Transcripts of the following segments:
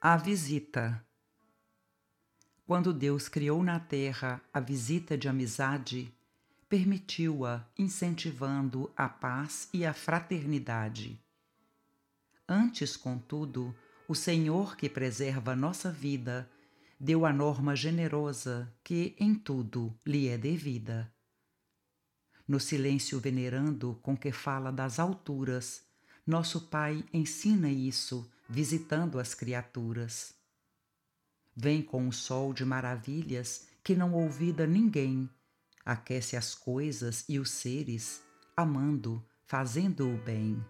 A visita. Quando Deus criou na terra a visita de amizade, permitiu-a incentivando a paz e a fraternidade. Antes, contudo, o Senhor que preserva nossa vida deu a norma generosa que em tudo lhe é devida. No silêncio venerando com que fala das alturas, nosso Pai ensina isso, visitando as criaturas. Vem com um sol de maravilhas que não ouvida ninguém, aquece as coisas e os seres, amando, fazendo o bem.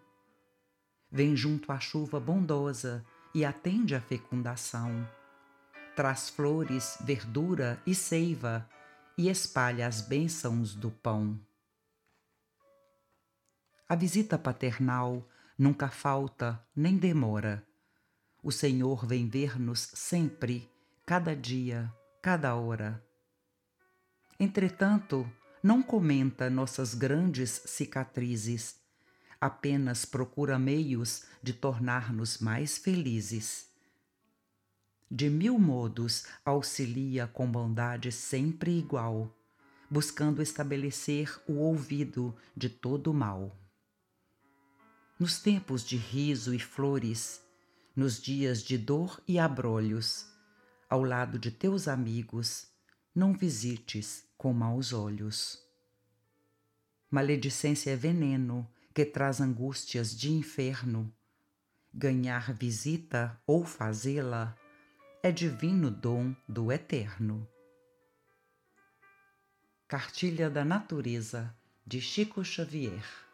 Vem junto à chuva bondosa e atende à fecundação. Traz flores, verdura e seiva e espalha as bênçãos do pão. A visita paternal nunca falta nem demora. O Senhor vem ver-nos sempre, cada dia, cada hora. Entretanto, não comenta nossas grandes cicatrizes, apenas procura meios de tornar-nos mais felizes. De mil modos auxilia com bondade sempre igual, buscando estabelecer o ouvido de todo mal. Nos tempos de riso e flores, nos dias de dor e abrolhos, ao lado de teus amigos, não visites com maus olhos. Maledicência é veneno que traz angústias de inferno. Ganhar visita ou fazê-la é divino dom do Eterno. Cartilha da Natureza de Chico Xavier